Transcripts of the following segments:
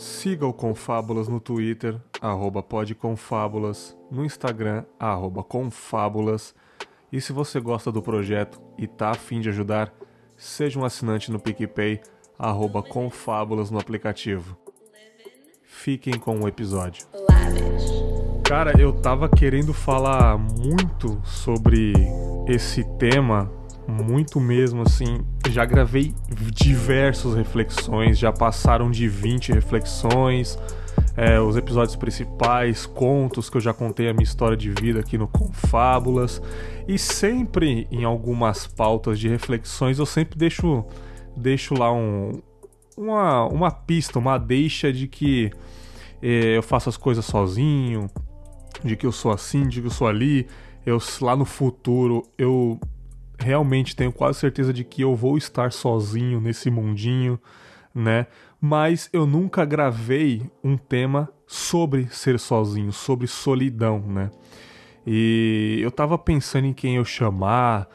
Siga o Confábulas no Twitter, arroba podconfábulas, no Instagram, arroba confábulas. E se você gosta do projeto e tá afim de ajudar, seja um assinante no PicPay, arroba confábulas no aplicativo. Fiquem com o episódio. Cara, eu tava querendo falar muito sobre esse tema, muito mesmo assim. Já gravei diversas reflexões, já passaram de 20 reflexões, é, os episódios principais, contos que eu já contei a minha história de vida aqui no Confábulas. E sempre em algumas pautas de reflexões eu sempre deixo, deixo lá um, uma, uma pista, uma deixa de que é, eu faço as coisas sozinho, de que eu sou assim, de que eu sou ali. Eu lá no futuro eu realmente tenho quase certeza de que eu vou estar sozinho nesse mundinho, né? Mas eu nunca gravei um tema sobre ser sozinho, sobre solidão, né? E eu tava pensando em quem eu chamar,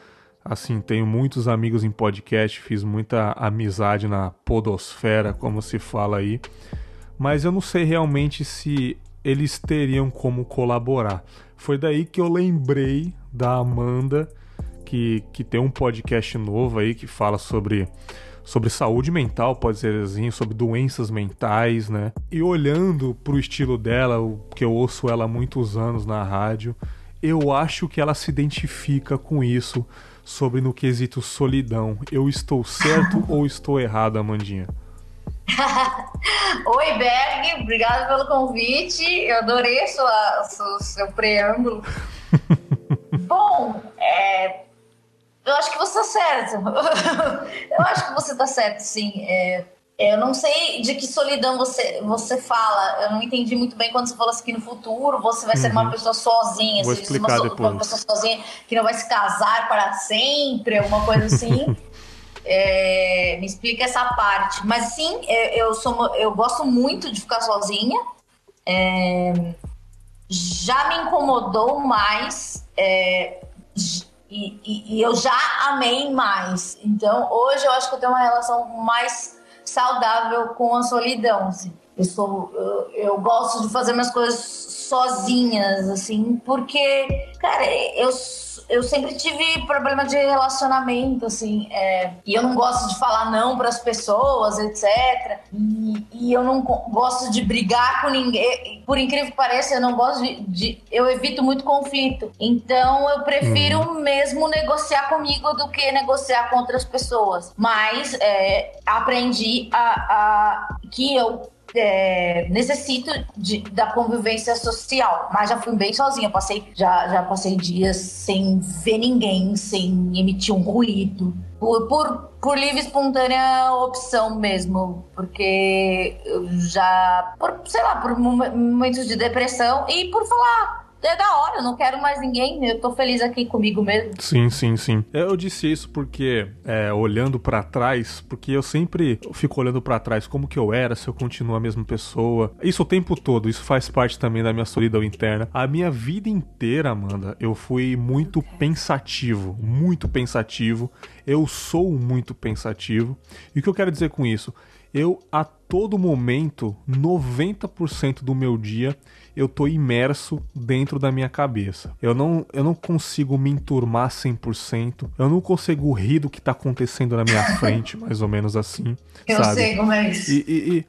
assim, tenho muitos amigos em podcast, fiz muita amizade na podosfera, como se fala aí, mas eu não sei realmente se eles teriam como colaborar. Foi daí que eu lembrei da Amanda, que, que tem um podcast novo aí que fala sobre, sobre saúde mental, pode ser assim, sobre doenças mentais, né? E olhando pro estilo dela, o que eu ouço ela há muitos anos na rádio, eu acho que ela se identifica com isso sobre no quesito solidão. Eu estou certo ou estou errado, Amandinha? Oi, Berg, obrigado pelo convite. Eu adorei sua, seu, seu preâmbulo. Bom, é, eu acho que você está certo. eu acho que você está certo, sim. É, eu não sei de que solidão você, você fala. Eu não entendi muito bem quando você falou assim que no futuro você vai uhum. ser uma uhum. pessoa sozinha. Vou assim, explicar uma, depois. uma pessoa sozinha que não vai se casar para sempre, alguma coisa assim. É, me explica essa parte. Mas sim, eu, sou, eu gosto muito de ficar sozinha. É, já me incomodou mais é, e, e, e, eu já amei mais. Então, hoje eu acho que eu tenho uma relação mais saudável com a solidão. Assim. Eu, sou, eu, eu gosto de fazer minhas coisas sozinhas, assim, porque, cara, eu eu sempre tive problema de relacionamento, assim, é, e eu não gosto de falar não para as pessoas, etc. E, e, eu não gosto de brigar com ninguém. Por incrível que pareça, eu não gosto de. de eu evito muito conflito. Então eu prefiro hum. mesmo negociar comigo do que negociar com outras pessoas. Mas é, aprendi a, a que eu é, necessito de, da convivência social, mas já fui bem sozinha. Passei, já, já passei dias sem ver ninguém, sem emitir um ruído. Por, por, por livre espontânea opção mesmo, porque eu já, por, sei lá, por momentos de depressão e por falar, é da hora, eu não quero mais ninguém, eu tô feliz aqui comigo mesmo. Sim, sim, sim. Eu disse isso porque, é, olhando para trás, porque eu sempre fico olhando para trás como que eu era, se eu continuo a mesma pessoa. Isso o tempo todo, isso faz parte também da minha solidão interna. A minha vida inteira, Amanda, eu fui muito pensativo, muito pensativo. Eu sou muito pensativo. E o que eu quero dizer com isso? Eu, a todo momento, 90% do meu dia, eu tô imerso dentro da minha cabeça. Eu não, eu não consigo me enturmar 100%. Eu não consigo rir do que tá acontecendo na minha frente, mais ou menos assim. Eu sabe? sei como é isso. E, e, e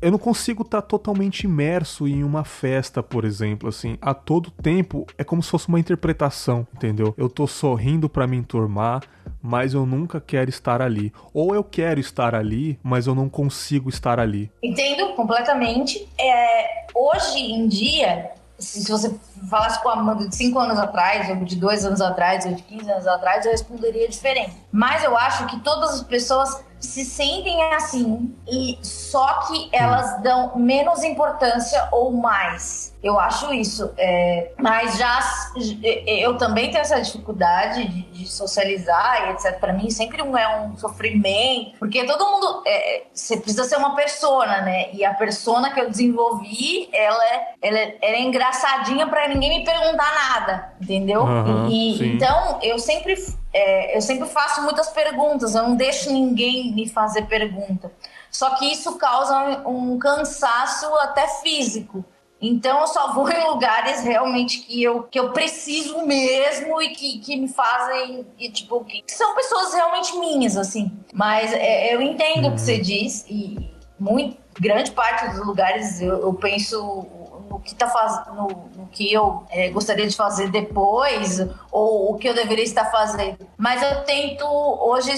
eu não consigo estar tá totalmente imerso em uma festa, por exemplo, assim. A todo tempo é como se fosse uma interpretação, entendeu? Eu tô sorrindo para me enturmar, mas eu nunca quero estar ali. Ou eu quero estar ali, mas eu não consigo estar ali. Entendo completamente. É, hoje em dia, se você falasse com a Amanda de 5 anos atrás, ou de 2 anos atrás, ou de 15 anos atrás, eu responderia diferente. Mas eu acho que todas as pessoas se sentem assim, e só que elas dão menos importância ou mais. Eu acho isso. É, mas já eu também tenho essa dificuldade de, de socializar e etc. Para mim sempre é um sofrimento, porque todo mundo é, você precisa ser uma persona, né? E a persona que eu desenvolvi, ela é, ela é, ela é engraçadinha para ninguém me perguntar nada, entendeu? Uhum, e, então eu sempre é, eu sempre faço muitas perguntas. Eu não deixo ninguém me fazer pergunta. Só que isso causa um cansaço até físico. Então eu só vou em lugares realmente que eu, que eu preciso mesmo e que, que me fazem, e, tipo, que são pessoas realmente minhas, assim. Mas é, eu entendo uhum. o que você uhum. diz e muito, grande parte dos lugares eu, eu penso no que tá fazendo, no, no, que eu é, gostaria de fazer depois ou o que eu deveria estar fazendo. Mas eu tento hoje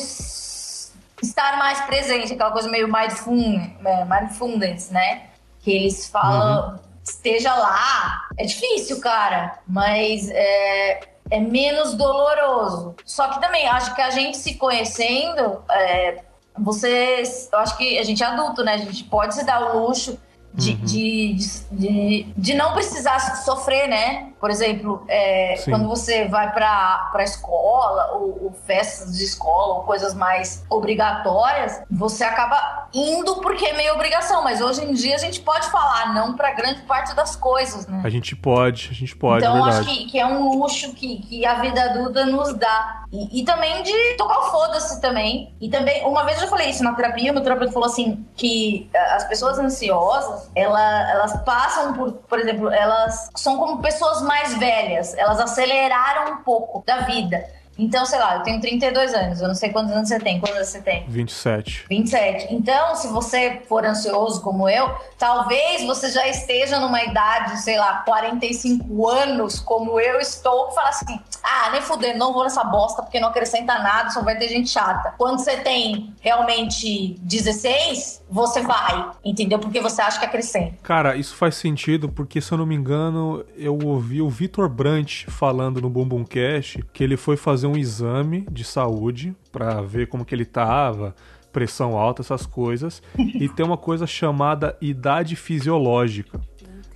estar mais presente, aquela coisa meio é, mindfulness né? Que eles falam, uhum. esteja lá. É difícil, cara, mas é, é menos doloroso. Só que também acho que a gente se conhecendo, é, você, eu acho que a gente é adulto, né? A gente pode se dar o luxo de, uhum. de, de, de, de, não precisar sofrer, né? Por exemplo, é, quando você vai para a escola, ou, ou, festas de escola, ou coisas mais obrigatórias, você acaba indo porque é meio obrigação. Mas hoje em dia a gente pode falar não para grande parte das coisas, né? A gente pode, a gente pode. Então é acho que, que, é um luxo que, que a vida adulta nos dá. E, e também de tocar o foda-se também. E também, uma vez eu falei isso na terapia, meu terapeuta falou assim: que eh, as pessoas ansiosas, ela, elas passam por, por exemplo, elas são como pessoas mais velhas, elas aceleraram um pouco da vida. Então, sei lá, eu tenho 32 anos, eu não sei quantos anos você tem. Quantos anos você tem? 27. 27. Então, se você for ansioso como eu, talvez você já esteja numa idade, sei lá, 45 anos, como eu estou, e fala assim: ah, nem fuder, não vou nessa bosta porque não acrescenta nada, só vai ter gente chata. Quando você tem realmente 16, você vai, entendeu? Porque você acha que acrescenta. Cara, isso faz sentido porque, se eu não me engano, eu ouvi o Vitor Brant falando no Bumbum Cash que ele foi fazer um exame de saúde para ver como que ele tava, pressão alta, essas coisas, e tem uma coisa chamada idade fisiológica.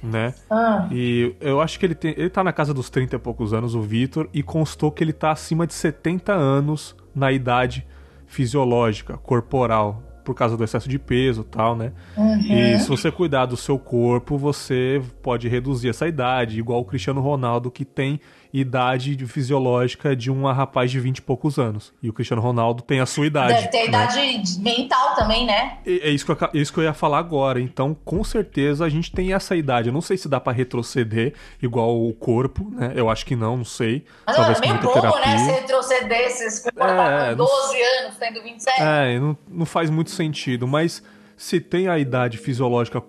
Né? Ah. E eu acho que ele tem. Ele tá na casa dos 30 e poucos anos, o Vitor, e constou que ele tá acima de 70 anos na idade fisiológica, corporal, por causa do excesso de peso tal, né? Uhum. E se você cuidar do seu corpo, você pode reduzir essa idade, igual o Cristiano Ronaldo, que tem idade fisiológica de um rapaz de 20 e poucos anos. E o Cristiano Ronaldo tem a sua idade. Deve ter né? idade mental também, né? É, é isso que, eu, é isso que eu ia falar agora. Então, com certeza, a gente tem essa idade. Eu não sei se dá para retroceder igual o corpo, né? Eu acho que não, não sei. Mas Talvez é meio bobo, né? Se retroceder esses é, 12 não, anos, tendo 27. É, não, não faz muito sentido. Mas se tem a idade fisiológica,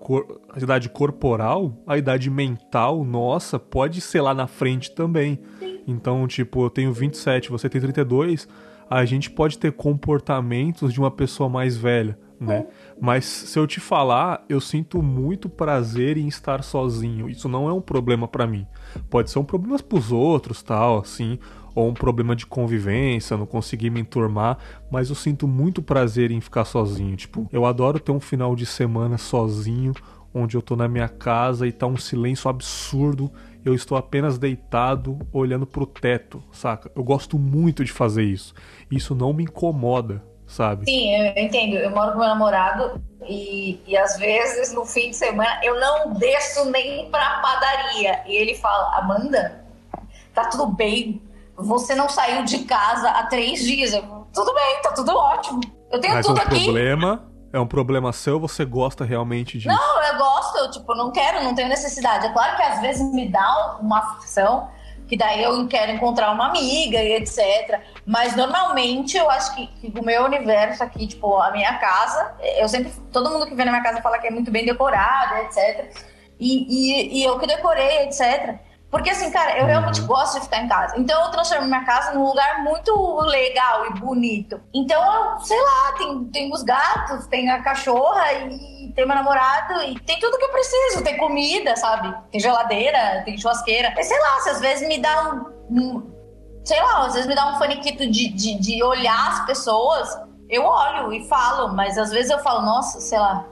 a idade corporal, a idade mental, nossa, pode ser lá na frente também. Então, tipo, eu tenho 27, você tem 32, a gente pode ter comportamentos de uma pessoa mais velha, né? Mas se eu te falar, eu sinto muito prazer em estar sozinho. Isso não é um problema para mim. Pode ser um problema pros outros, tal, assim, ou um problema de convivência, não conseguir me enturmar, mas eu sinto muito prazer em ficar sozinho. Tipo, eu adoro ter um final de semana sozinho, onde eu tô na minha casa e tá um silêncio absurdo. Eu estou apenas deitado, olhando pro teto, saca? Eu gosto muito de fazer isso. Isso não me incomoda, sabe? Sim, eu entendo. Eu moro com meu namorado e, e às vezes no fim de semana eu não desço nem pra padaria. E ele fala: Amanda, tá tudo bem você não saiu de casa há três dias. Eu, tudo bem, tá tudo ótimo. Eu tenho Mas tudo um aqui. problema é um problema seu, você gosta realmente disso? Não, eu gosto, eu tipo, não quero, não tenho necessidade. É claro que às vezes me dá uma aflição, que daí eu quero encontrar uma amiga e etc. Mas normalmente eu acho que, que o meu universo aqui, tipo, a minha casa, eu sempre. Todo mundo que vem na minha casa fala que é muito bem decorado, etc. E, e, e eu que decorei, etc. Porque assim, cara, eu realmente uhum. gosto de ficar em casa. Então eu transformo minha casa num lugar muito legal e bonito. Então eu, sei lá, tem, tem os gatos, tem a cachorra e tem meu namorado e tem tudo que eu preciso. Tem comida, sabe? Tem geladeira, tem churrasqueira. E sei lá, se às vezes me dá um. um sei lá, às vezes me dá um faniquito de, de, de olhar as pessoas, eu olho e falo, mas às vezes eu falo, nossa, sei lá.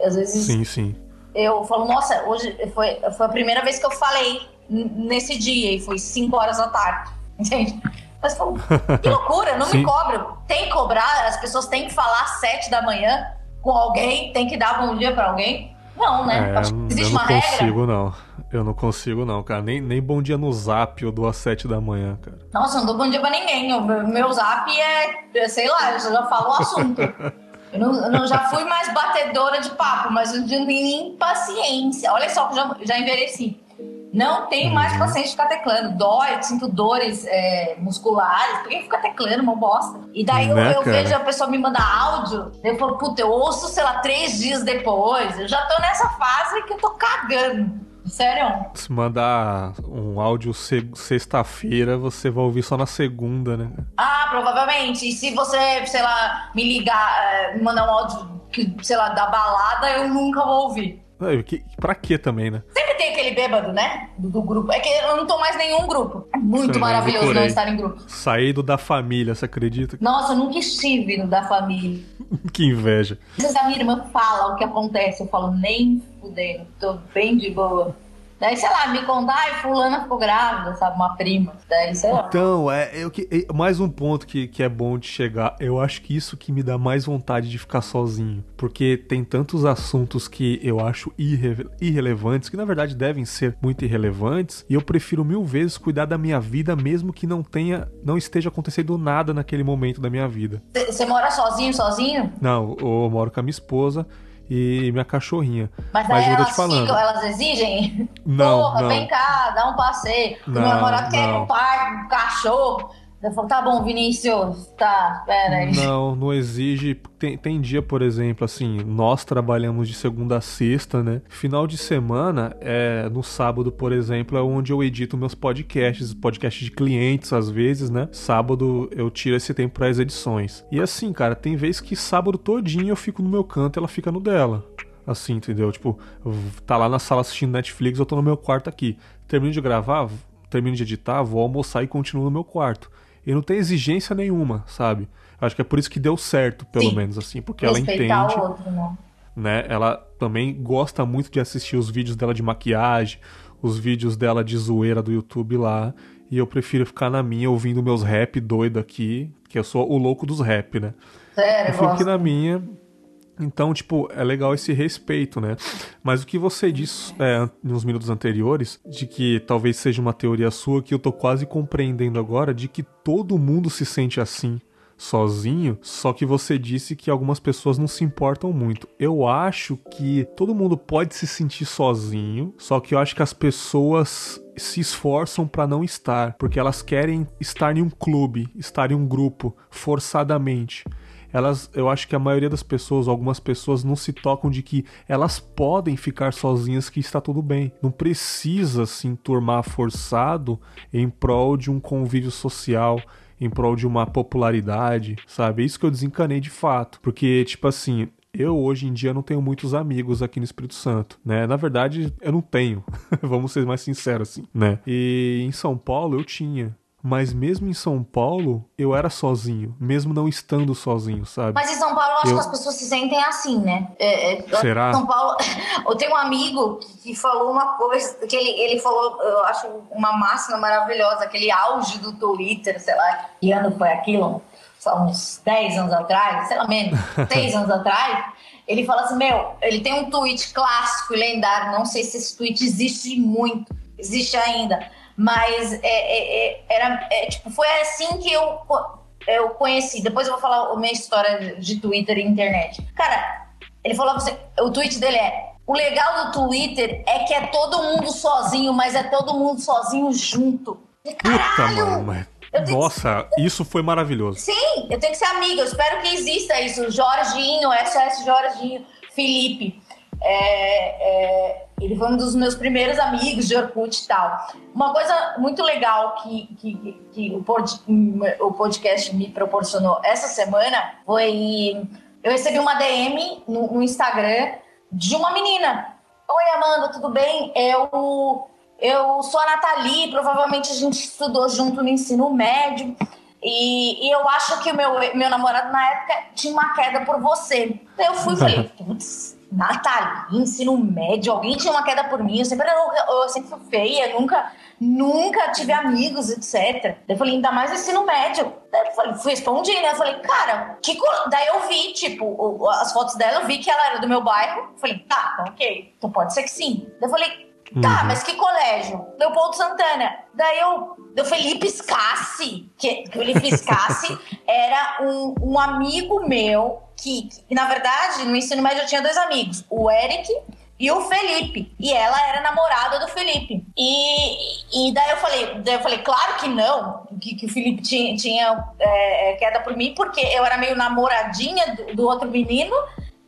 Às vezes. Sim, sim. Eu falo, nossa, hoje foi, foi a primeira vez que eu falei nesse dia e foi 5 horas da tarde, entende? Mas pô, que loucura, não me cobro. Tem que cobrar, as pessoas têm que falar às 7 da manhã com alguém, tem que dar bom dia para alguém. Não, né? É, existe eu não uma consigo, regra. não. Eu não consigo, não, cara. Nem, nem bom dia no zap eu dou às 7 da manhã, cara. Nossa, eu não dou bom dia pra ninguém. O meu zap é, sei lá, eu já falo o assunto. Eu, não, eu não, já fui mais batedora de papo, mas eu não tenho nem paciência. Olha só que já, já envelheci. Não tenho mais uhum. paciência de ficar teclando. Dói, sinto dores é, musculares. Por que fica teclando, uma bosta? E daí né, eu, eu vejo a pessoa me mandar áudio. Eu falo, puta, eu ouço, sei lá, três dias depois. Eu já tô nessa fase que eu tô cagando. Sério? Se mandar um áudio sexta-feira, você vai ouvir só na segunda, né? Ah, provavelmente. E se você, sei lá, me ligar, eh, me mandar um áudio, sei lá, da balada, eu nunca vou ouvir. É, que, pra quê também, né? Sempre tem aquele bêbado, né? Do, do, grupo. É que eu não tô mais nenhum grupo. É muito Sim, maravilhoso não estar em grupo. Saído da família, você acredita? Nossa, eu nunca estive no da família. que inveja. Às a minha irmã fala o que acontece, eu falo, nem fudendo, tô bem de boa. Daí, sei lá, me contar, ai, fulana ficou grávida, sabe? Uma prima. Daí, sei lá. Então, é, eu, é, mais um ponto que, que é bom de chegar. Eu acho que isso que me dá mais vontade de ficar sozinho. Porque tem tantos assuntos que eu acho irre, irrelevantes, que na verdade devem ser muito irrelevantes. E eu prefiro mil vezes cuidar da minha vida, mesmo que não tenha, não esteja acontecendo nada naquele momento da minha vida. Você mora sozinho, sozinho? Não, eu moro com a minha esposa e minha cachorrinha. Mas, Mas elas, ficam, elas exigem? Não, Porra, não. vem cá, dá um passeio. Não, o meu namorado quer ir pro parque, um cachorro. Tá bom, Vinícius, tá, pera aí. Não, não exige. Tem, tem dia, por exemplo, assim, nós trabalhamos de segunda a sexta, né? Final de semana, é no sábado, por exemplo, é onde eu edito meus podcasts, podcasts de clientes, às vezes, né? Sábado eu tiro esse tempo para as edições. E assim, cara, tem vezes que sábado todinho eu fico no meu canto e ela fica no dela assim, entendeu? Tipo, tá lá na sala assistindo Netflix, eu tô no meu quarto aqui. Termino de gravar, termino de editar, vou almoçar e continuo no meu quarto. E não tem exigência nenhuma, sabe? Acho que é por isso que deu certo, pelo Sim. menos, assim, porque Respeitar ela entende. Outro, né? né? Ela também gosta muito de assistir os vídeos dela de maquiagem, os vídeos dela de zoeira do YouTube lá. E eu prefiro ficar na minha ouvindo meus rap doido aqui, que eu sou o louco dos rap, né? Sério, eu fico aqui na minha, então, tipo, é legal esse respeito, né? Mas o que você disse é, nos minutos anteriores, de que talvez seja uma teoria sua, que eu tô quase compreendendo agora, de que todo mundo se sente assim, sozinho, só que você disse que algumas pessoas não se importam muito. Eu acho que todo mundo pode se sentir sozinho, só que eu acho que as pessoas se esforçam para não estar, porque elas querem estar em um clube, estar em um grupo, forçadamente elas, eu acho que a maioria das pessoas, algumas pessoas, não se tocam de que elas podem ficar sozinhas, que está tudo bem. Não precisa se enturmar forçado em prol de um convívio social, em prol de uma popularidade, sabe? É isso que eu desencanei de fato. Porque, tipo assim, eu hoje em dia não tenho muitos amigos aqui no Espírito Santo, né? Na verdade, eu não tenho. Vamos ser mais sinceros assim, né? E em São Paulo eu tinha mas mesmo em São Paulo, eu era sozinho, mesmo não estando sozinho, sabe? Mas em São Paulo, eu acho eu... que as pessoas se sentem assim, né? É, é, Será? São Paulo, eu tenho um amigo que falou uma coisa, que ele, ele falou, eu acho uma máxima maravilhosa, aquele auge do Twitter, sei lá, que ano foi aquilo? Só uns 10 anos atrás, sei lá, menos, 6 anos atrás. Ele fala assim, meu, ele tem um tweet clássico e lendário, não sei se esse tweet existe muito, existe ainda mas é, é, é, era, é, tipo, foi assim que eu, eu conheci. Depois eu vou falar a minha história de Twitter e internet. Cara, ele falou você, o tweet dele é: o legal do Twitter é que é todo mundo sozinho, mas é todo mundo sozinho junto. Puta, mano, Nossa, que... isso foi maravilhoso. Sim, eu tenho que ser amiga. Eu espero que exista isso. Jorginho, SOS Jorginho, Felipe. É, é, ele foi um dos meus primeiros amigos de Orkut e tal. Uma coisa muito legal que, que, que o, pod, o podcast me proporcionou essa semana foi. Eu recebi uma DM no, no Instagram de uma menina. Oi, Amanda, tudo bem? Eu, eu sou a Nathalie, provavelmente a gente estudou junto no ensino médio. E, e, eu acho que o meu, meu namorado na época tinha uma queda por você. Eu fui e falei, putz, Nathalie, ensino médio, alguém tinha uma queda por mim, eu sempre, eu, eu sempre fui feia, nunca, nunca tive amigos, etc. Eu falei, ainda mais ensino médio. Daí eu falei, fui respondi, né? Eu falei, cara, que daí eu vi, tipo, as fotos dela, eu vi que ela era do meu bairro. Eu falei, tá, ok, então pode ser que sim. Daí eu falei, Tá, uhum. mas que colégio? Leopoldo Santana. Daí eu. O Felipe Scassi, que, que o Felipe Scassi era um, um amigo meu que, que, na verdade, no ensino médio eu tinha dois amigos, o Eric e o Felipe. E ela era namorada do Felipe. E, e daí eu falei, daí eu falei, claro que não, que, que o Felipe tinha, tinha é, é queda por mim, porque eu era meio namoradinha do, do outro menino,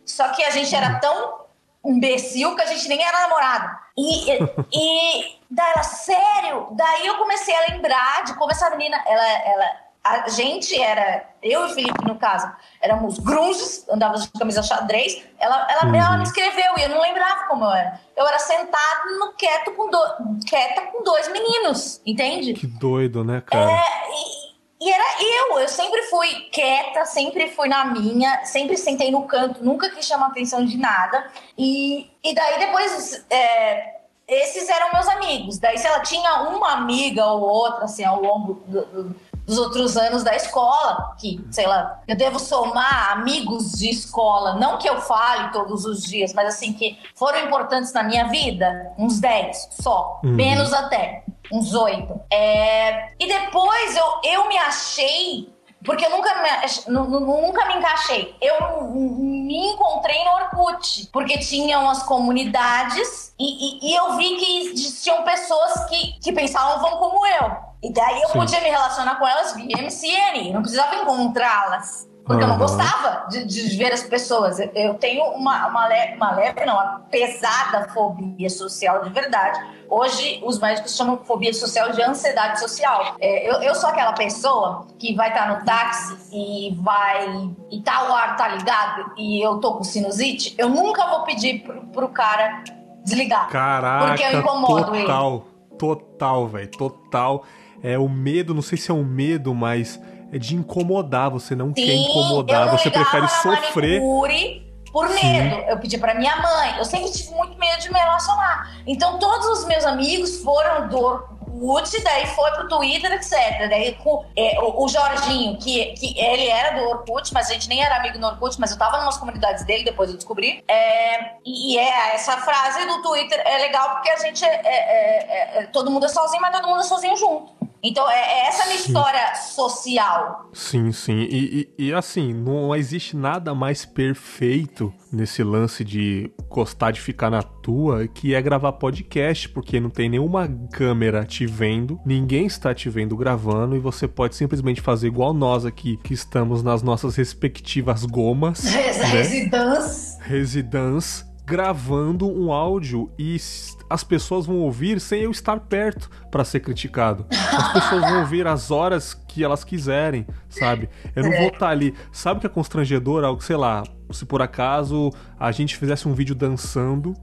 só que a gente era tão imbecil que a gente nem era namorado. E, e daí ela, sério? Daí eu comecei a lembrar de como essa menina, ela, ela a gente era, eu e o Felipe, no caso, éramos grunges, andávamos de camisa xadrez. Ela, ela, uhum. ela me escreveu e eu não lembrava como eu era. Eu era sentado no quieto com do, quieta com dois meninos, entende? Que doido, né, cara? É, e, e, era eu, eu sempre fui quieta, sempre fui na minha, sempre sentei no canto, nunca quis chamar atenção de nada. E, e daí depois. É, esses eram meus amigos. Daí, se ela tinha uma amiga ou outra, assim, ao longo do, do dos outros anos da escola, que, sei lá, eu devo somar amigos de escola, não que eu fale todos os dias, mas assim, que foram importantes na minha vida, uns 10 só, uhum. menos até, uns 8. É... E depois eu, eu me achei porque eu nunca me, nunca me encaixei. Eu me encontrei no Orkut, porque tinham as comunidades e, e, e eu vi que existiam pessoas que, que pensavam como eu. E daí eu Sim. podia me relacionar com elas via MCN, não precisava encontrá-las. Porque uhum. eu não gostava de, de, ver as pessoas. Eu tenho uma, uma, leve, uma leve, não, uma pesada fobia social de verdade. Hoje, os médicos chamam fobia social de ansiedade social. É, eu, eu sou aquela pessoa que vai estar tá no táxi e vai. e tá o ar tá ligado e eu tô com sinusite. Eu nunca vou pedir pro, pro cara desligar. Caraca, porque eu incomodo total, ele. Total, velho, total é o medo, não sei se é um medo, mas é de incomodar. Você não Sim, quer incomodar, você prefere sofrer. Manicure por medo. Sim. Eu pedi para minha mãe. Eu sempre tive muito medo de me relacionar. Então todos os meus amigos foram do Orkut, daí foi pro Twitter, etc. Daí com, é, o, o, Jorginho, que, que ele era do Orkut, mas a gente nem era amigo no Orkut, mas eu tava em umas comunidades dele, depois eu descobri. É, e é essa frase do Twitter é legal porque a gente é, é, é, é todo mundo é sozinho, mas todo mundo é sozinho junto. Então, é, é essa a minha sim. história social. Sim, sim. E, e, e, assim, não existe nada mais perfeito nesse lance de gostar de ficar na tua que é gravar podcast, porque não tem nenhuma câmera te vendo, ninguém está te vendo gravando e você pode simplesmente fazer igual nós aqui, que estamos nas nossas respectivas gomas. né? Residência. Residência gravando um áudio e as pessoas vão ouvir sem eu estar perto para ser criticado. As pessoas vão ouvir as horas que elas quiserem, sabe? Eu não vou estar tá ali. Sabe o que é constrangedor? Algo, sei lá, se por acaso a gente fizesse um vídeo dançando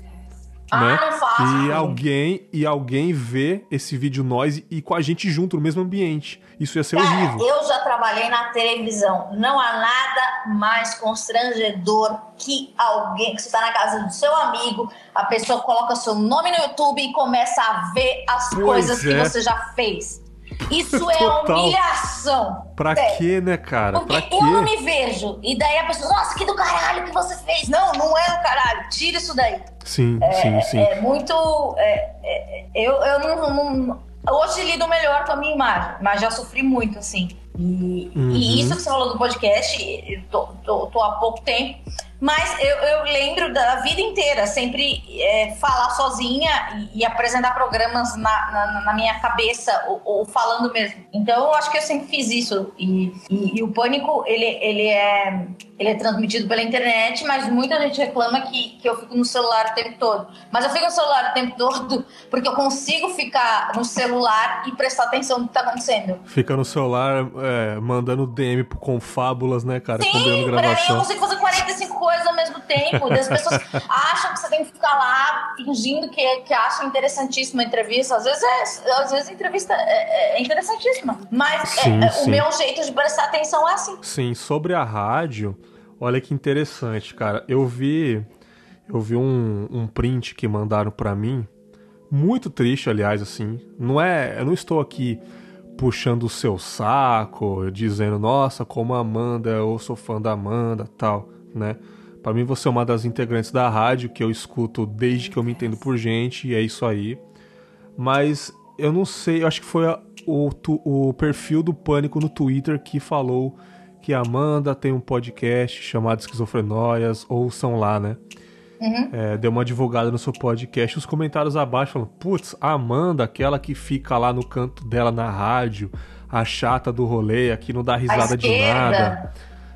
ah, né? não faço. E alguém e alguém vê esse vídeo nós e com a gente junto no mesmo ambiente. Isso ia ser Cara, horrível. Eu já trabalhei na televisão. Não há nada mais constrangedor que alguém que você está na casa do seu amigo, a pessoa coloca seu nome no YouTube e começa a ver as pois coisas é. que você já fez. Isso é humilhação. Pra quê, né, cara? Porque pra eu não me vejo. E daí a pessoa, nossa, que do caralho que você fez. Não, não é do caralho. Tira isso daí. Sim, é, sim, sim. É muito. É, é, eu, eu não, não, Hoje lido melhor com a minha imagem, mas já sofri muito, assim. E, uhum. e isso que você falou do podcast, tô, tô, tô há pouco tempo. Mas eu, eu lembro da vida inteira, sempre é, falar sozinha e, e apresentar programas na, na, na minha cabeça, ou, ou, falando mesmo. Então eu acho que eu sempre fiz isso. E, e, e, o pânico, ele, ele, é, ele é transmitido pela internet, mas muita gente reclama que, que eu fico no celular o tempo todo. Mas eu fico no celular o tempo todo porque eu consigo ficar no celular e prestar atenção no que está acontecendo. Fica no celular é, mandando DM pro Confábulas, né, cara? Sim, pra mim eu consigo fazer 45 coisas ao mesmo tempo. as pessoas acham que você tem que ficar lá fingindo que, que acham interessantíssima a entrevista. Às vezes, é, às vezes a entrevista é, é interessantíssima. Mas é, sim, é, sim. o meu jeito de prestar atenção é assim. Sim, sobre a rádio, olha que interessante, cara. Eu vi. Eu vi um, um print que mandaram para mim. Muito triste, aliás, assim. Não é. Eu não estou aqui puxando o seu saco, dizendo, nossa, como a Amanda, eu sou fã da Amanda tal, né? Para mim, você é uma das integrantes da rádio que eu escuto desde que eu me entendo por gente, e é isso aí. Mas eu não sei, eu acho que foi a, o, o perfil do Pânico no Twitter que falou que a Amanda tem um podcast chamado Esquizofrenóias, ouçam lá, né? Uhum. É, deu uma divulgada no seu podcast. Os comentários abaixo falam: Putz, a Amanda, aquela que fica lá no canto dela na rádio, a chata do rolê, aqui não dá risada de nada.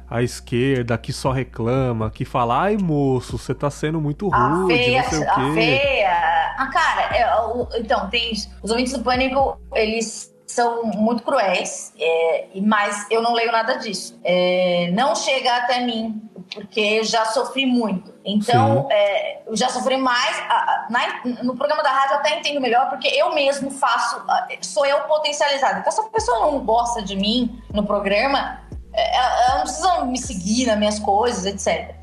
A esquerda, que só reclama, que fala: Ai, moço, você tá sendo muito rude, feia, não sei o quê. A feia. Ah, cara, é, então, tem. Os ouvintes do Pânico, eles são muito cruéis, é, mas eu não leio nada disso. É, não chega até mim, porque já sofri muito. Então, é, eu já sofri mais. A, a, na, no programa da rádio eu até entendo melhor, porque eu mesmo faço, sou eu potencializada. Então, se a pessoa não gosta de mim no programa, é, ela não precisa me seguir nas minhas coisas, etc.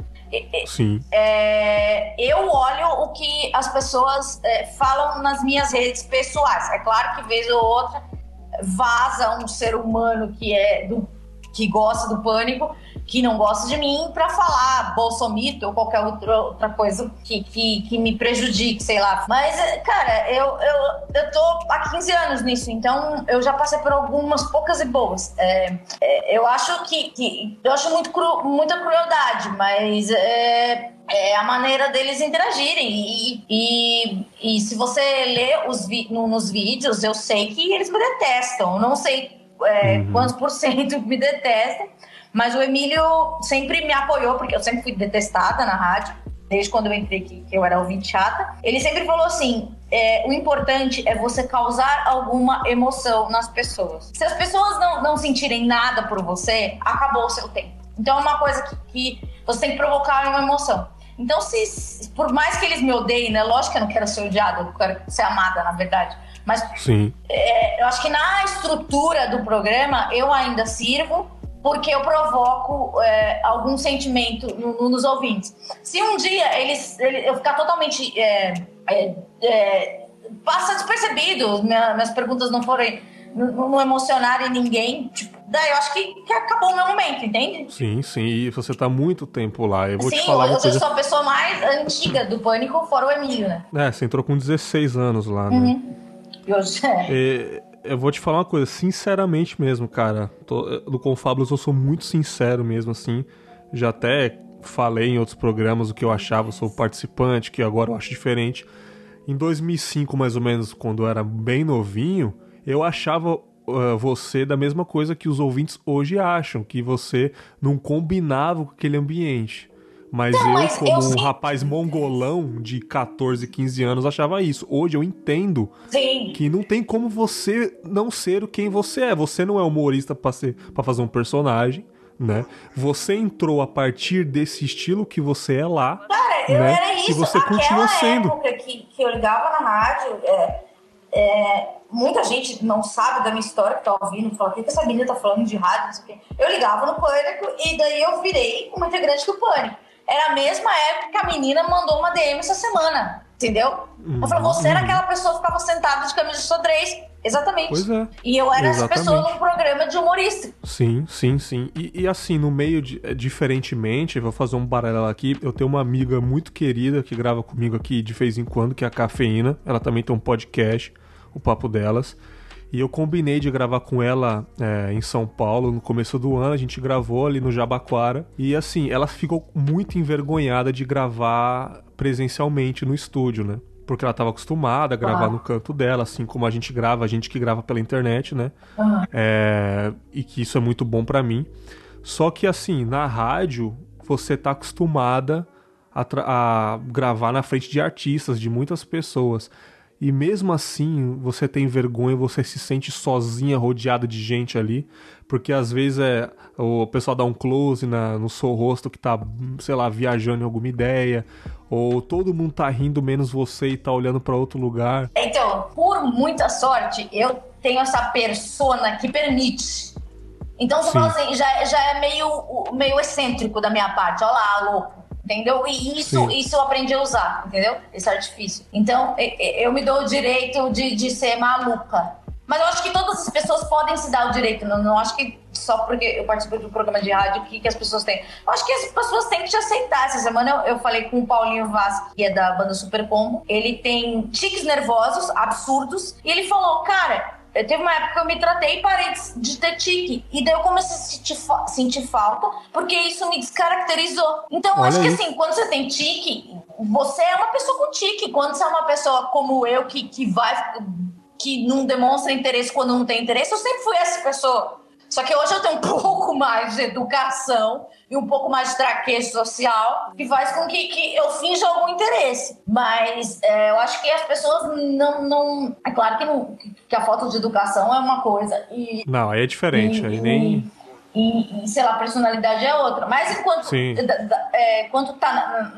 Sim. É, eu olho o que as pessoas é, falam nas minhas redes pessoais. É claro que vez ou outra vaza um ser humano que é do que gosta do pânico, que não gosta de mim, para falar bolsomito ou qualquer outra, outra coisa que, que, que, me prejudique, sei lá. Mas, cara, eu, eu, eu tô há 15 anos nisso, então eu já passei por algumas poucas e boas. É, é, eu acho que, que, Eu acho muito cru, muita crueldade, mas. É, é a maneira deles interagirem. E, e, e se você lê os vi, no, nos vídeos, eu sei que eles me detestam. Não sei é, uhum. quantos por cento me detestam, mas o Emílio sempre me apoiou, porque eu sempre fui detestada na rádio, desde quando eu entrei aqui, que eu era ouvinte chata. Ele sempre falou assim: é, o importante é você causar alguma emoção nas pessoas. Se as pessoas não, não sentirem nada por você, acabou o seu tempo. Então é uma coisa que, que você tem que provocar uma emoção. Então, se, por mais que eles me odeiem, né? Lógico que eu não quero ser odiada, eu quero ser amada, na verdade. Mas é, eu acho que na estrutura do programa eu ainda sirvo porque eu provoco é, algum sentimento no, no, nos ouvintes. Se um dia eles, eu ficar totalmente é, é, é, passa despercebido, minha, minhas perguntas não forem não, não emocionarem ninguém, tipo, daí eu acho que, que, acabou o meu momento, entende? Sim, sim, e você tá muito tempo lá. Eu vou sim, te falar eu, uma coisa... sou a pessoa mais antiga do Pânico, fora o Emílio, né? É, você entrou com 16 anos lá, né? Uhum. Eu, é, eu vou te falar uma coisa, sinceramente mesmo, cara. Tô, do Confábulos eu sou muito sincero mesmo, assim. Já até falei em outros programas o que eu achava, sou participante, que agora eu acho diferente. Em 2005, mais ou menos, quando eu era bem novinho, eu achava uh, você da mesma coisa que os ouvintes hoje acham, que você não combinava com aquele ambiente. Mas não, eu, mas como eu um rapaz mongolão de 14, 15 anos, achava isso. Hoje eu entendo Sim. que não tem como você não ser quem você é. Você não é humorista pra fazer um personagem, né? Você entrou a partir desse estilo que você é lá. Cara, eu né? era isso. E você Aquela continua sendo. época que, que eu ligava na rádio, é, é, muita gente não sabe da minha história que tá ouvindo, fala, o que, que essa menina tá falando de rádio, não sei o quê. Eu ligava no Pânico e daí eu virei uma integrante do Pânico. Era a mesma época que a menina mandou uma DM essa semana, entendeu? Uhum. Eu falei, você era aquela pessoa que ficava sentada de camisa de xadrez. Exatamente. Pois é. E eu era Exatamente. essa pessoa num programa de humorista. Sim, sim, sim. E, e, assim, no meio, de, é, diferentemente, vou fazer um paralelo aqui. Eu tenho uma amiga muito querida que grava comigo aqui de vez em quando, que é a Cafeína. Ela também tem um podcast, o Papo Delas. E eu combinei de gravar com ela é, em São Paulo no começo do ano. A gente gravou ali no Jabaquara. E assim, ela ficou muito envergonhada de gravar presencialmente no estúdio, né? Porque ela estava acostumada a gravar no canto dela, assim como a gente grava, a gente que grava pela internet, né? Uhum. É, e que isso é muito bom para mim. Só que assim, na rádio, você tá acostumada a, a gravar na frente de artistas, de muitas pessoas. E mesmo assim, você tem vergonha, você se sente sozinha, rodeada de gente ali, porque às vezes é o pessoal dá um close na, no seu rosto que tá, sei lá, viajando em alguma ideia, ou todo mundo tá rindo menos você e tá olhando para outro lugar. Então, por muita sorte, eu tenho essa persona que permite. Então, você fala assim, já, já é meio, meio excêntrico da minha parte, olha lá, louco entendeu? E isso, isso eu aprendi a usar, entendeu? Esse artifício. Então, eu me dou o direito de, de ser maluca. Mas eu acho que todas as pessoas podem se dar o direito. Não, não acho que só porque eu participo de um programa de rádio que, que as pessoas têm. Eu acho que as pessoas têm que te aceitar. Essa semana eu, eu falei com o Paulinho Vaz, que é da banda Super Combo. Ele tem tiques nervosos, absurdos. E ele falou, cara, eu teve uma época que eu me tratei e parei de, ter tique. E daí eu comecei a sentir, fa sentir, falta, porque isso me descaracterizou. Então, eu acho que assim, quando você tem tique, você é uma pessoa com tique. Quando você é uma pessoa como eu, que, que vai que não demonstra interesse quando não tem interesse, eu sempre fui essa pessoa. Só que hoje eu tenho um pouco mais de educação e um pouco mais de traquejo social que faz com que, que eu finja algum interesse. Mas é, eu acho que as pessoas não. não é claro que, não, que a falta de educação é uma coisa. E, não, aí é diferente. E, aí nem. E, e, sei lá, a personalidade é outra. Mas enquanto, é, quando tá na,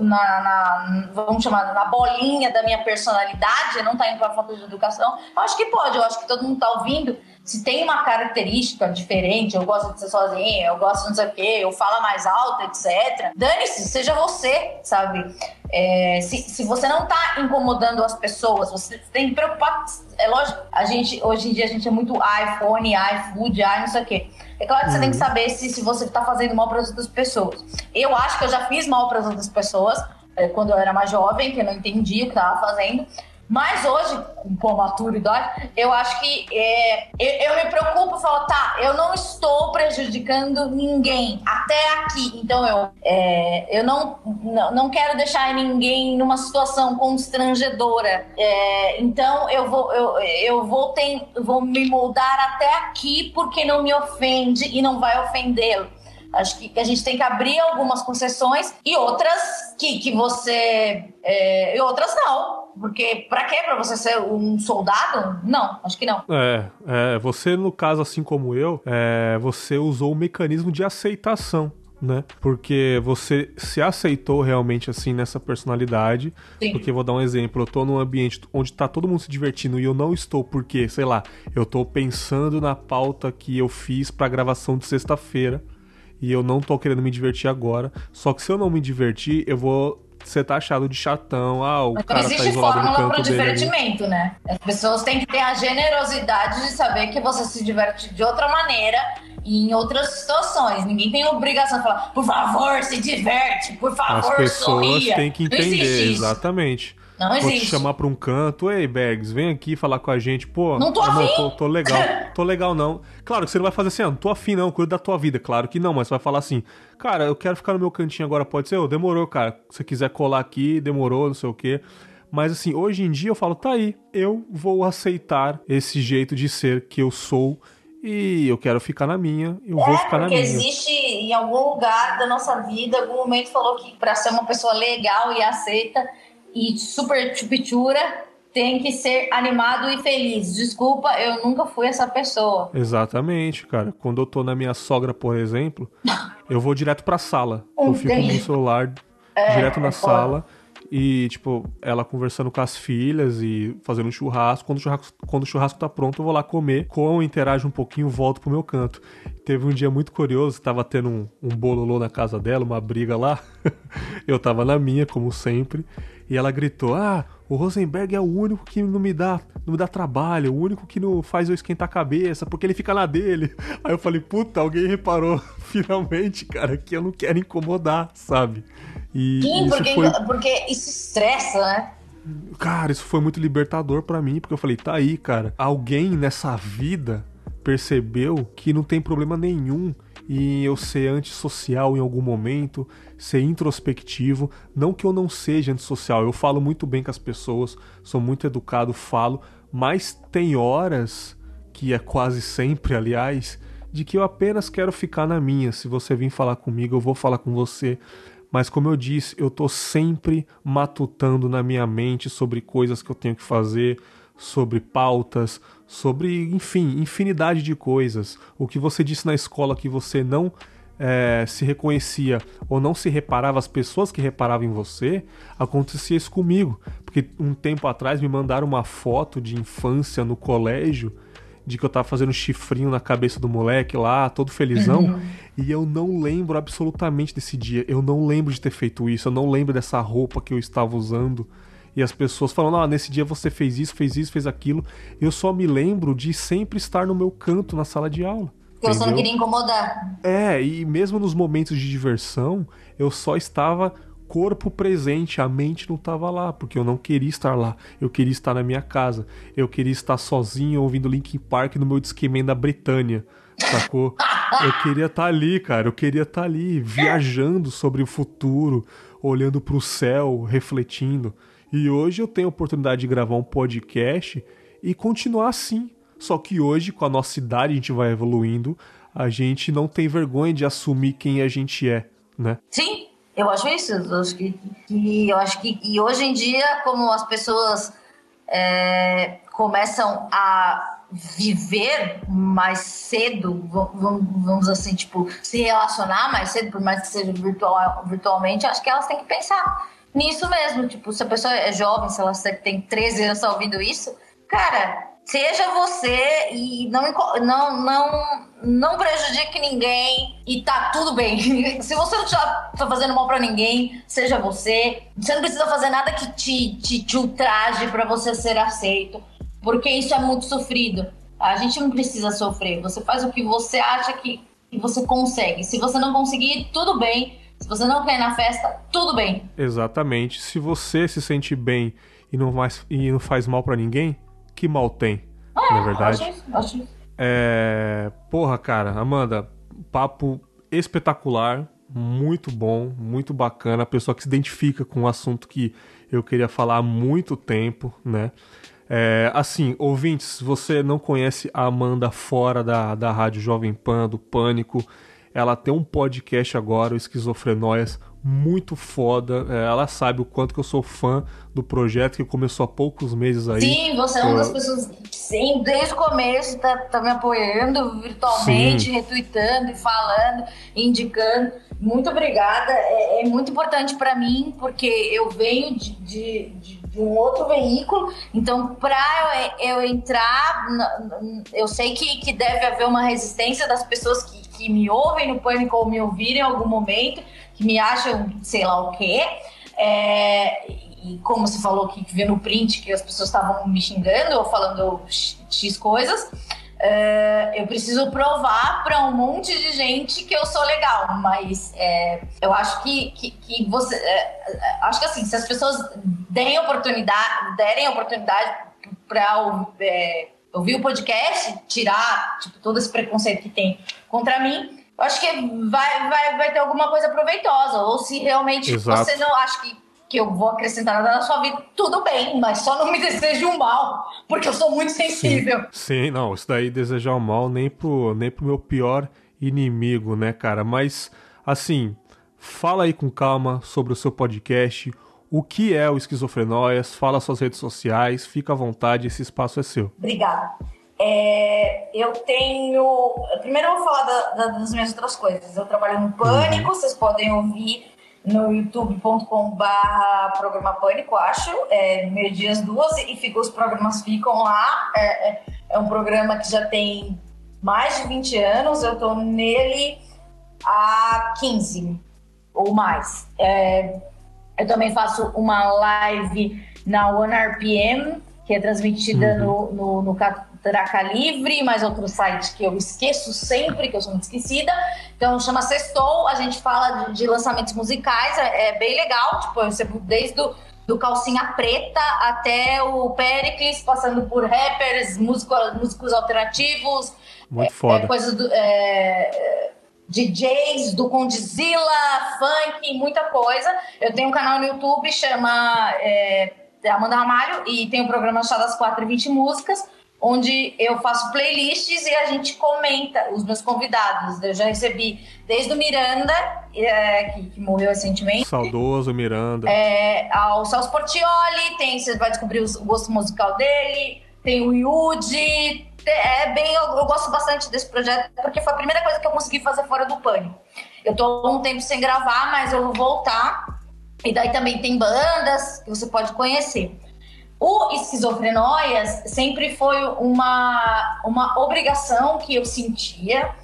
na, na, vamos chamar, na bolinha da minha personalidade, não tá indo pra falta de educação, eu acho que pode, eu acho que todo mundo tá ouvindo. Se tem uma característica diferente, eu gosto de ser sozinha, eu gosto de não sei o quê, eu falo mais alto, etc. Dane-se, seja você, sabe? É, se, se você não tá incomodando as pessoas, você tem que preocupar. É lógico, a gente, hoje em dia a gente é muito iPhone, iFood, i não sei o quê. É claro que uhum. você tem que uhum. saber se, se você está fazendo mal para as outras pessoas. Eu acho que eu já fiz mal para as outras pessoas é, quando eu era mais jovem, que eu não entendia o que estava fazendo. Mas hoje, com maturidade, eu acho que é, eu, eu, me preocupo e falo, tá, eu não estou prejudicando ninguém até aqui. Então eu, é, eu não, não, não quero deixar ninguém numa situação constrangedora. É, então eu vou, eu, eu vou, ter, vou me moldar até aqui porque não me ofende e não vai ofendê-lo. Acho que a gente tem que abrir algumas concessões e outras que, que você. É, e outras não. Porque para quê? Para você ser um soldado? Não, acho que não. É, é você, no caso, assim como eu, é, você usou o mecanismo de aceitação. Né? Porque você se aceitou realmente assim nessa personalidade. Sim. Porque vou dar um exemplo, eu tô num ambiente onde tá todo mundo se divertindo e eu não estou porque, sei lá, eu tô pensando na pauta que eu fiz pra gravação de sexta-feira e eu não tô querendo me divertir agora. Só que se eu não me divertir, eu vou ser taxado de chatão. Ah, o Mas cara tá isolado no canto pro divertimento, ali. né? As pessoas têm que ter a generosidade de saber que você se diverte de outra maneira e em outras situações. Ninguém tem obrigação de falar, por favor, se diverte, por favor, As pessoas sorria. têm que entender, exatamente. Não existe. Vou te chamar pra um canto, ei, Bergs, vem aqui falar com a gente. Pô, não tô afim. Tô, tô, legal. tô legal, não. Claro que você não vai fazer assim, ah, não tô afim, não, cuida da tua vida. Claro que não, mas você vai falar assim, cara, eu quero ficar no meu cantinho agora, pode ser? Oh, demorou, cara. Se você quiser colar aqui, demorou, não sei o quê. Mas assim, hoje em dia eu falo, tá aí, eu vou aceitar esse jeito de ser que eu sou e eu quero ficar na minha, eu é, vou ficar na minha. existe em algum lugar da nossa vida, algum momento falou que para ser uma pessoa legal e aceita, e super chupitura tem que ser animado e feliz. Desculpa, eu nunca fui essa pessoa. Exatamente, cara. Quando eu tô na minha sogra, por exemplo, eu vou direto pra sala. Eu fico no celular é, direto na é sala. E, tipo, ela conversando com as filhas e fazendo um churrasco. Quando o churrasco, quando o churrasco tá pronto, eu vou lá comer. Como interajo um pouquinho, volto pro meu canto. Teve um dia muito curioso, tava tendo um, um bololô na casa dela, uma briga lá. eu tava na minha, como sempre e ela gritou: Ah, o Rosenberg é o único que não me dá, não me dá trabalho, o único que não faz eu esquentar a cabeça, porque ele fica na dele. Aí eu falei: Puta, alguém reparou finalmente, cara, que eu não quero incomodar, sabe? E Sim, porque, foi... porque isso estressa, né? Cara, isso foi muito libertador para mim, porque eu falei: Tá aí, cara, alguém nessa vida percebeu que não tem problema nenhum em eu ser antissocial em algum momento, ser introspectivo. Não que eu não seja antissocial, eu falo muito bem com as pessoas, sou muito educado, falo, mas tem horas, que é quase sempre, aliás, de que eu apenas quero ficar na minha. Se você vir falar comigo, eu vou falar com você. Mas como eu disse, eu tô sempre matutando na minha mente sobre coisas que eu tenho que fazer, sobre pautas, sobre, enfim, infinidade de coisas. O que você disse na escola que você não é, se reconhecia ou não se reparava, as pessoas que reparavam em você, acontecia isso comigo. Porque um tempo atrás me mandaram uma foto de infância no colégio de que eu tava fazendo chifrinho na cabeça do moleque lá, todo felizão, uhum. e eu não lembro absolutamente desse dia. Eu não lembro de ter feito isso, eu não lembro dessa roupa que eu estava usando. e as pessoas falando, ah, nesse dia você fez isso, fez isso, fez aquilo. Eu só me lembro de sempre estar no meu canto na sala de aula. Porque você não queria incomodar. É, e mesmo nos momentos de diversão, eu só estava corpo presente, a mente não estava lá, porque eu não queria estar lá. Eu queria estar na minha casa. Eu queria estar sozinho ouvindo Linkin Park no meu Discman da Britânia. Sacou? Eu queria estar ali, cara. Eu queria estar ali, viajando sobre o futuro, olhando para o céu, refletindo. E hoje eu tenho a oportunidade de gravar um podcast e continuar assim. Só que hoje, com a nossa idade, a gente vai evoluindo, a gente não tem vergonha de assumir quem a gente é, né? Sim, eu acho isso. Eu acho que, que eu acho que e hoje em dia, como as pessoas é, começam a viver mais cedo, vamos, assim, tipo, se relacionar mais cedo, por mais que seja virtual, virtualmente, acho que elas têm que pensar nisso mesmo. Tipo, se a pessoa é jovem, se ela tem 13 anos tá ouvindo isso, cara, seja você e não, não, não, não prejudique ninguém e tá tudo bem. Se você não tá, tá fazendo mal para ninguém, seja você. Você não precisa fazer nada que te, te, te ultraje para você ser aceito, porque isso é muito sofrido. A gente não precisa sofrer. Você faz o que você acha que, você consegue. Se você não conseguir, tudo bem. Se você não quer ir na festa, tudo bem. Exatamente. Se você se sente bem e não, mais, e não faz mal para ninguém, que mal tem, ah, na é verdade. Acho, acho. É, porra, cara, Amanda, papo espetacular, muito bom, muito bacana. A pessoa que se identifica com o assunto que eu queria falar há muito tempo, né? É, assim, ouvintes, você não conhece a Amanda fora da, da Rádio Jovem Pan, do Pânico, ela tem um podcast agora, o Esquizofrenóias, muito foda. É, ela sabe o quanto que eu sou fã do projeto que começou há poucos meses aí. Sim, você é uma das pessoas que sim, desde o começo tá, tá me apoiando virtualmente, sim. retweetando e falando, indicando. Muito obrigada. É, é muito importante para mim, porque eu venho de, de, de, de um outro veículo. Então, para eu, eu, entrar, eu sei que, que deve haver uma resistência das pessoas que, que me ouvem no pânico ou me ouvirem em algum momento que me acham sei lá o quê. É, e como você falou que viu no print que as pessoas estavam me xingando ou falando X coisas, é, eu preciso provar para um monte de gente que eu sou legal. Mas é, eu acho que, que, que você. É, acho que assim, se as pessoas derem oportunidade, derem oportunidade para é, ouvir o podcast, tirar tipo, todo esse preconceito que tem contra mim eu acho que vai, vai, vai ter alguma coisa proveitosa. Ou se realmente Exato. você não acha que, que eu vou acrescentar nada na sua vida, tudo bem, mas só não me deseje um mal, porque eu sou muito sensível. Sim, Sim não, isso daí desejar o mal nem pro, nem pro meu pior inimigo, né, cara? Mas, assim, fala aí com calma sobre o seu podcast. O que é o Esquizofrenóias? Fala suas redes sociais, fica à vontade, esse espaço é seu. Obrigada. É, eu tenho. Primeiro eu vou falar da, da, das minhas outras coisas. Eu trabalho no Pânico, uhum. vocês podem ouvir no youtube.com.br programa Pânico, acho, é, meio dia às duas, e fica, os programas ficam lá. É, é, é, um programa que já tem mais de 20 anos, eu estou nele há 15 ou mais. É, eu também faço uma live na One RPM, que é transmitida uhum. no, no, no Traca Livre, mais outro site que eu esqueço sempre, que eu sou muito esquecida. Então chama Sextou, a gente fala de, de lançamentos musicais, é, é, bem legal, tipo, eu recebo desde do, do Calcinha Preta até o Pericles, passando por rappers, músico, músicos alternativos. Muito é, foda. É, coisas do... É, DJs do Condzilla, funk, muita coisa. Eu tenho um canal no YouTube, chama é, Amanda Ramalho, e tem um programa chamado As 4 e 20 Músicas onde eu faço playlists e a gente comenta os meus convidados. Eu já recebi desde o Miranda, é, que, que, morreu recentemente. Saudoso Miranda. É, ao Celso Portioli, tem, você vai descobrir o gosto musical dele. Tem o Yudi. É bem, eu, eu, gosto bastante desse projeto, porque foi a primeira coisa que eu consegui fazer fora do pânico. Eu tô um tempo sem gravar, mas eu vou voltar. E daí também tem bandas que você pode conhecer. O esquizofrenóias sempre foi uma, uma obrigação que eu sentia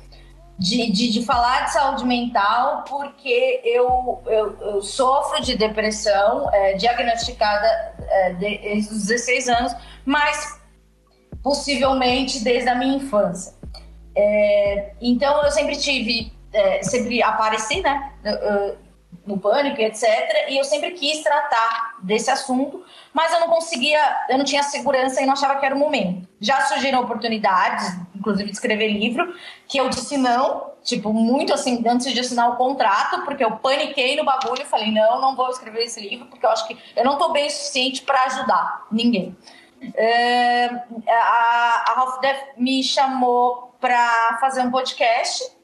de, de, de falar de saúde mental, porque eu, eu, eu sofro de depressão é, diagnosticada é, desde os 16 anos, mas possivelmente desde a minha infância. É, então eu sempre tive, é, sempre apareci, né, no pânico, etc. E eu sempre quis tratar desse assunto, mas eu não conseguia, eu não tinha segurança e não achava que era o momento. Já surgiram oportunidades, inclusive de escrever livro, que eu disse não, tipo, muito assim, antes de assinar o contrato, porque eu paniquei no bagulho e falei, não, não vou escrever esse livro, porque eu acho que eu não tô bem o suficiente para ajudar ninguém. É, a, a Half Death me chamou para fazer um podcast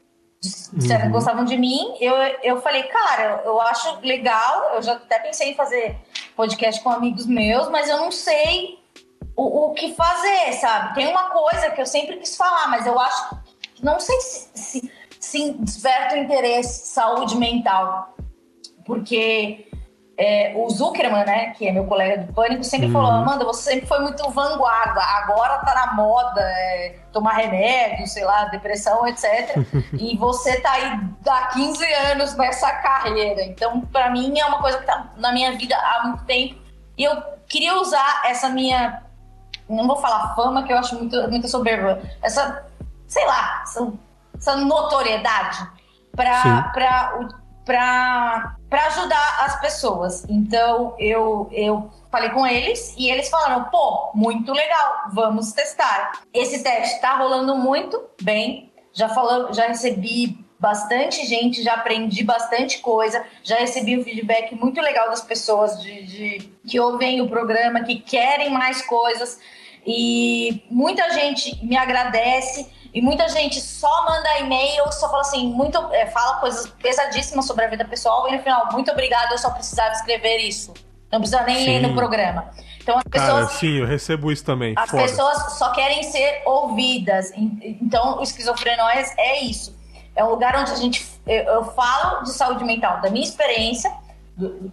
disseram uhum. que gostavam de mim. Eu, eu falei, cara, eu acho legal. Eu já até pensei em fazer podcast com amigos meus, mas eu não sei o, o que fazer, sabe? Tem uma coisa que eu sempre quis falar, mas eu acho. Não sei se, se, se desperta o interesse saúde mental. Porque é, o Zuckerman, né, que é meu colega do Pânico, sempre uhum. falou: Amanda, você sempre foi muito vanguarda, agora tá na moda é, tomar remédio, sei lá, depressão, etc. e você tá aí há 15 anos nessa carreira. Então, para mim, é uma coisa que tá na minha vida há muito tempo. E eu queria usar essa minha. Não vou falar fama, que eu acho muito, muito soberba. Essa, sei lá, essa, essa notoriedade para para ajudar as pessoas. Então eu, eu falei com eles e eles falaram: pô, muito legal, vamos testar. Esse teste está rolando muito bem. Já falou, já recebi bastante gente, já aprendi bastante coisa, já recebi um feedback muito legal das pessoas de, de que ouvem o programa, que querem mais coisas. E muita gente me agradece e muita gente só manda e-mail, só fala assim, muito, é, fala coisas pesadíssimas sobre a vida pessoal e no final, muito obrigado, eu só precisava escrever isso. Não precisa nem sim. ler no programa. Então as pessoas. Cara, sim, eu recebo isso também. As Foda. pessoas só querem ser ouvidas. Então, o esquizofrenóias é isso. É um lugar onde a gente. Eu falo de saúde mental, da minha experiência,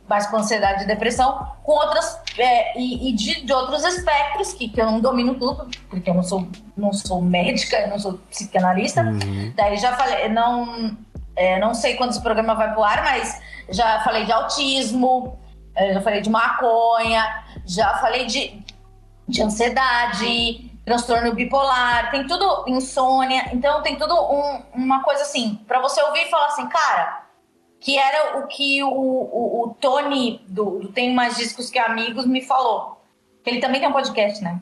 mais com ansiedade e depressão, com outras é, e, e de, de, outros espectros que, que eu não domino tudo, porque eu não sou, não sou médica, eu não sou psicanalista. Uhum. Daí já falei, não, é, não sei quantos programas vai pro ar, mas já falei de autismo, é, já falei de maconha, já falei de, de ansiedade, transtorno bipolar, tem tudo insônia, então tem tudo um, uma coisa assim, para você ouvir e falar assim, cara que era o que o, o, o Tony do, do Tem Mais Discos Que Amigos me falou. Ele também tem um podcast, né?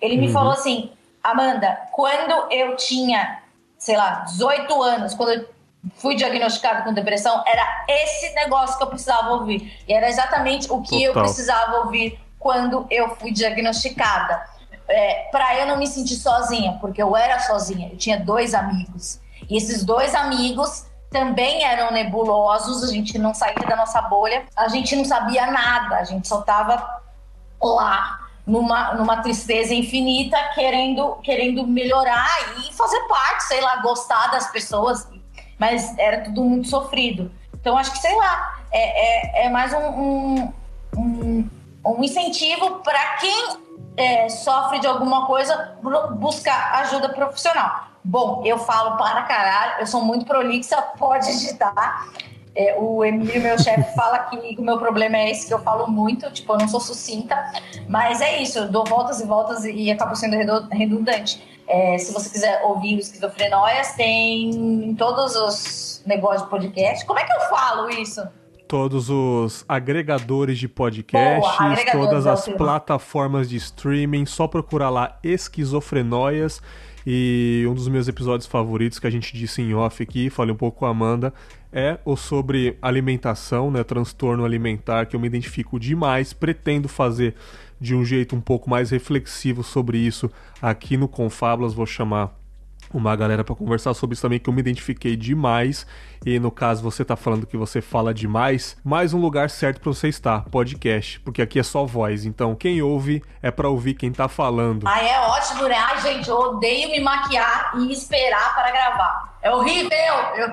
Ele me uhum. falou assim, Amanda, quando eu tinha, sei lá, 18 anos, quando eu fui diagnosticada com depressão, era esse negócio que eu precisava ouvir. E era exatamente o que Total. eu precisava ouvir quando eu fui diagnosticada. É, para eu não me sentir sozinha, porque eu era sozinha, eu tinha dois amigos. E esses dois amigos também eram nebulosos, a gente não saía da nossa bolha, a gente não sabia nada, a gente só estava lá numa, numa tristeza infinita, querendo, querendo melhorar e fazer parte, sei lá, gostar das pessoas, mas era tudo muito sofrido. Então, acho que, sei lá, é, é, é mais um, um, um, um incentivo para quem é, sofre de alguma coisa buscar ajuda profissional. Bom, eu falo para caralho, eu sou muito prolixa, pode digitar. É, o Emílio, meu chefe, fala que o meu problema é esse, que eu falo muito, tipo, eu não sou sucinta. Mas é isso, eu dou voltas e voltas e acabo sendo redundante. É, se você quiser ouvir o Esquizofrenóias, tem todos os negócios de podcast. Como é que eu falo isso? Todos os agregadores de podcasts, Boa, agregadores todas as plataformas de streaming, só procurar lá Esquizofrenóias e um dos meus episódios favoritos que a gente disse em off aqui, falei um pouco com a Amanda, é o sobre alimentação, né, transtorno alimentar, que eu me identifico demais, pretendo fazer de um jeito um pouco mais reflexivo sobre isso aqui no Confablas, vou chamar uma galera para conversar sobre isso também que eu me identifiquei demais. E no caso você tá falando que você fala demais, mais um lugar certo para você estar, podcast, porque aqui é só voz. Então quem ouve é para ouvir quem tá falando. Ah, é ótimo, né? Ai, gente, eu odeio me maquiar e esperar para gravar. É horrível,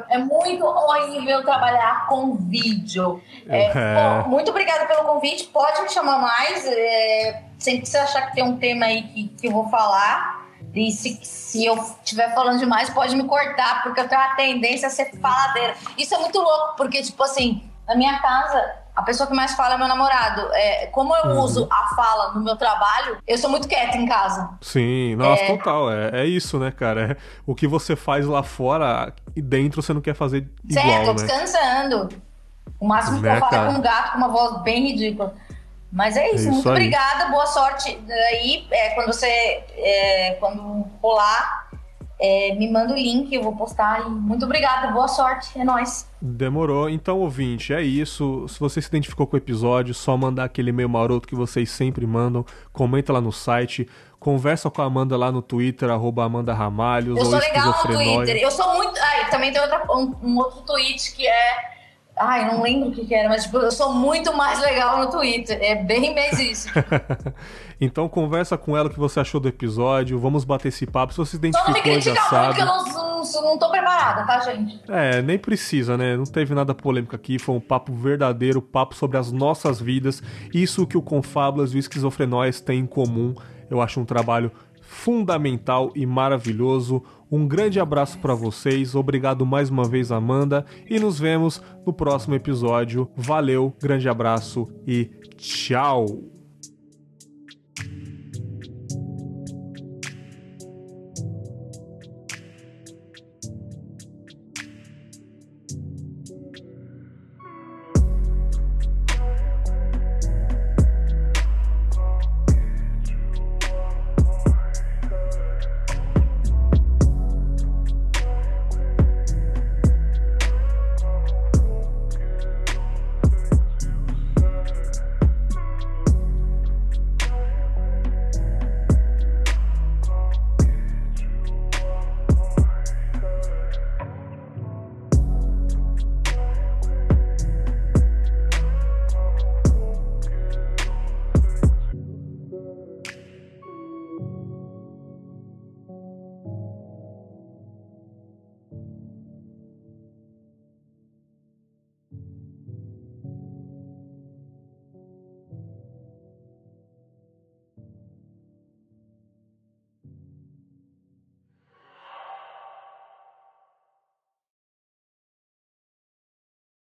é muito horrível trabalhar com vídeo. É, é. Bom, muito obrigada pelo convite, pode me chamar mais. É, sempre que você achar que tem um tema aí que, que eu vou falar, e se, se eu estiver falando demais, pode me cortar, porque eu tenho uma tendência a ser faladeira. Isso é muito louco, porque, tipo assim, na minha casa, a pessoa que mais fala é meu namorado. É, como eu uhum. uso a fala no meu trabalho, eu sou muito quieta em casa. Sim, nossa, é... total. É, é isso, né, cara? É, o que você faz lá fora e dentro você não quer fazer igual, certo, tô né? descansando. O máximo né, que eu falo é com um gato com uma voz bem ridícula. Mas é isso, é isso muito aí. obrigada, boa sorte. Aí, é, quando você, é, quando rolar, é, me manda o link, eu vou postar. E muito obrigada, boa sorte, é nóis. Demorou. Então, ouvinte, é isso. Se você se identificou com o episódio, só mandar aquele e-mail maroto que vocês sempre mandam. Comenta lá no site. Conversa com a Amanda lá no Twitter, arroba Amanda Ramalhos. Eu sou legal no Twitter. Eu sou muito. Ah, também tem outra, um, um outro tweet que é Ai, não lembro o que, que, era, mas tipo, eu sou muito mais legal no Twitter. É bem mais isso. então conversa com ela o que você achou do episódio. Vamos bater esse papo. Se você se identificou, Só não me já sabe. Porque eu não, não, não tô preparada, tá, gente? É, nem precisa, né? Não teve nada polêmico aqui. Foi um papo verdadeiro, papo sobre as nossas vidas. Isso que o Confábulas e o Esquizofrenóis têm em comum. Eu acho um trabalho fundamental e maravilhoso. Um grande abraço para vocês, obrigado mais uma vez, Amanda, e nos vemos no próximo episódio. Valeu, grande abraço e tchau!